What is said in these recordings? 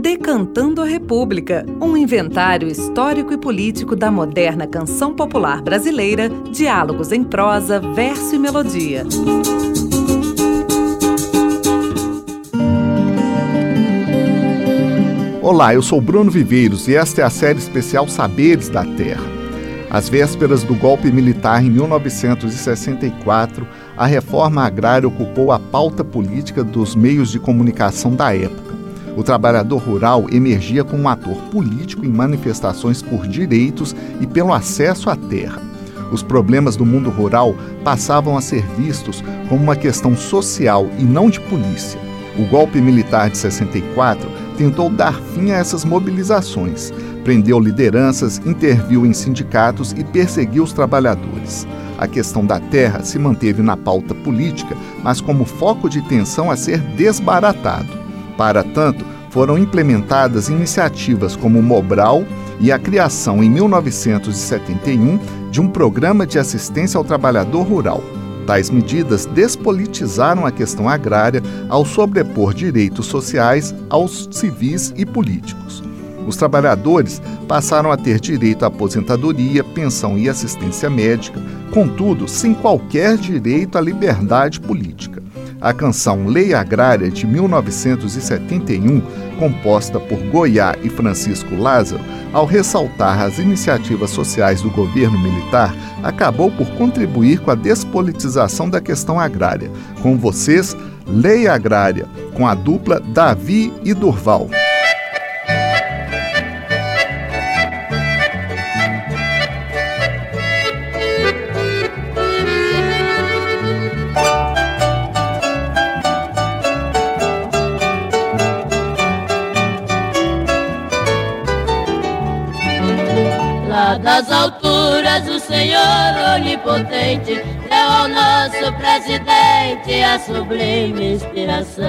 Decantando a República, um inventário histórico e político da moderna canção popular brasileira, diálogos em prosa, verso e melodia. Olá, eu sou Bruno Viveiros e esta é a série especial Saberes da Terra. Às vésperas do golpe militar em 1964, a reforma agrária ocupou a pauta política dos meios de comunicação da época. O trabalhador rural emergia como um ator político em manifestações por direitos e pelo acesso à terra. Os problemas do mundo rural passavam a ser vistos como uma questão social e não de polícia. O golpe militar de 64 tentou dar fim a essas mobilizações, prendeu lideranças, interviu em sindicatos e perseguiu os trabalhadores. A questão da terra se manteve na pauta política, mas como foco de tensão a ser desbaratado. Para tanto, foram implementadas iniciativas como o Mobral e a criação em 1971 de um programa de assistência ao trabalhador rural. Tais medidas despolitizaram a questão agrária ao sobrepor direitos sociais aos civis e políticos. Os trabalhadores passaram a ter direito à aposentadoria, pensão e assistência médica, contudo, sem qualquer direito à liberdade política. A canção Lei Agrária de 1971, composta por Goiá e Francisco Lázaro, ao ressaltar as iniciativas sociais do governo militar, acabou por contribuir com a despolitização da questão agrária. Com vocês, Lei Agrária, com a dupla Davi e Durval. Das alturas o Senhor onipotente deu ao nosso presidente a sublime inspiração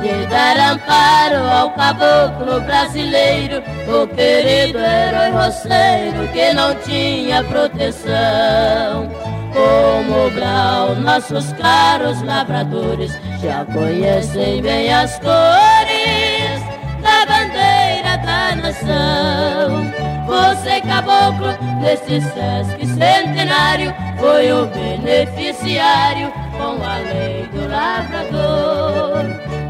de dar amparo ao caboclo brasileiro, o querido herói roceiro que não tinha proteção. Como Brau, nossos caros lavradores já conhecem bem as cores desse Sesc centenário, foi o beneficiário com a lei do lavrador.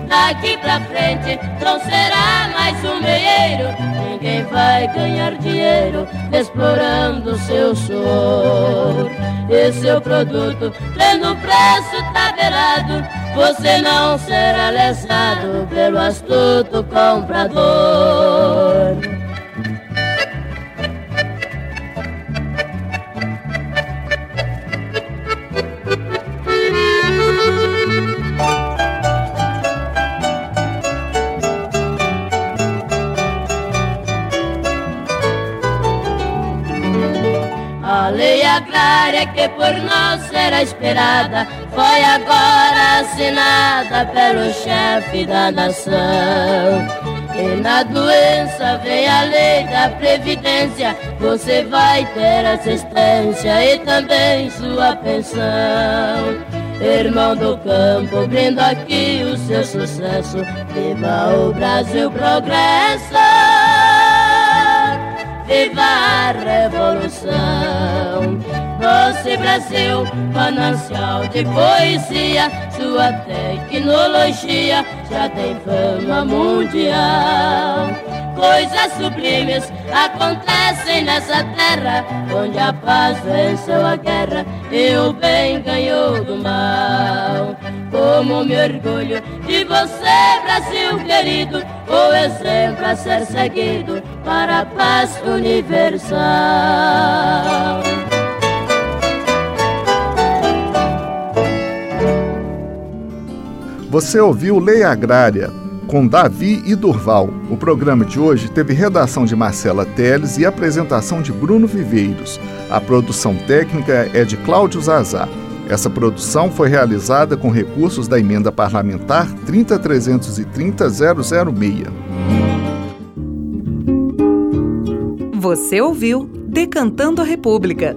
Daqui pra frente não será mais um meieiro, ninguém vai ganhar dinheiro explorando seu suor. E seu produto, tendo preço tabelado, você não será lesado pelo astuto comprador. A lei agrária que por nós será esperada foi agora assinada pelo chefe da nação. E na doença vem a lei da previdência, você vai ter assistência e também sua pensão. Irmão do campo, brindo aqui o seu sucesso, viva o Brasil progressa viva a revolução. Doce Brasil, manancial de poesia, sua tecnologia já tem fama mundial. Coisas sublimes acontecem nessa terra, onde a paz venceu a guerra e o bem ganhou do mal. Como me orgulho de você, Brasil querido, o exemplo a ser seguido para a paz universal. Você ouviu Lei Agrária com Davi e Durval. O programa de hoje teve redação de Marcela Teles e apresentação de Bruno Viveiros. A produção técnica é de Cláudio Zazá. Essa produção foi realizada com recursos da emenda parlamentar 30330-006. Você ouviu Decantando a República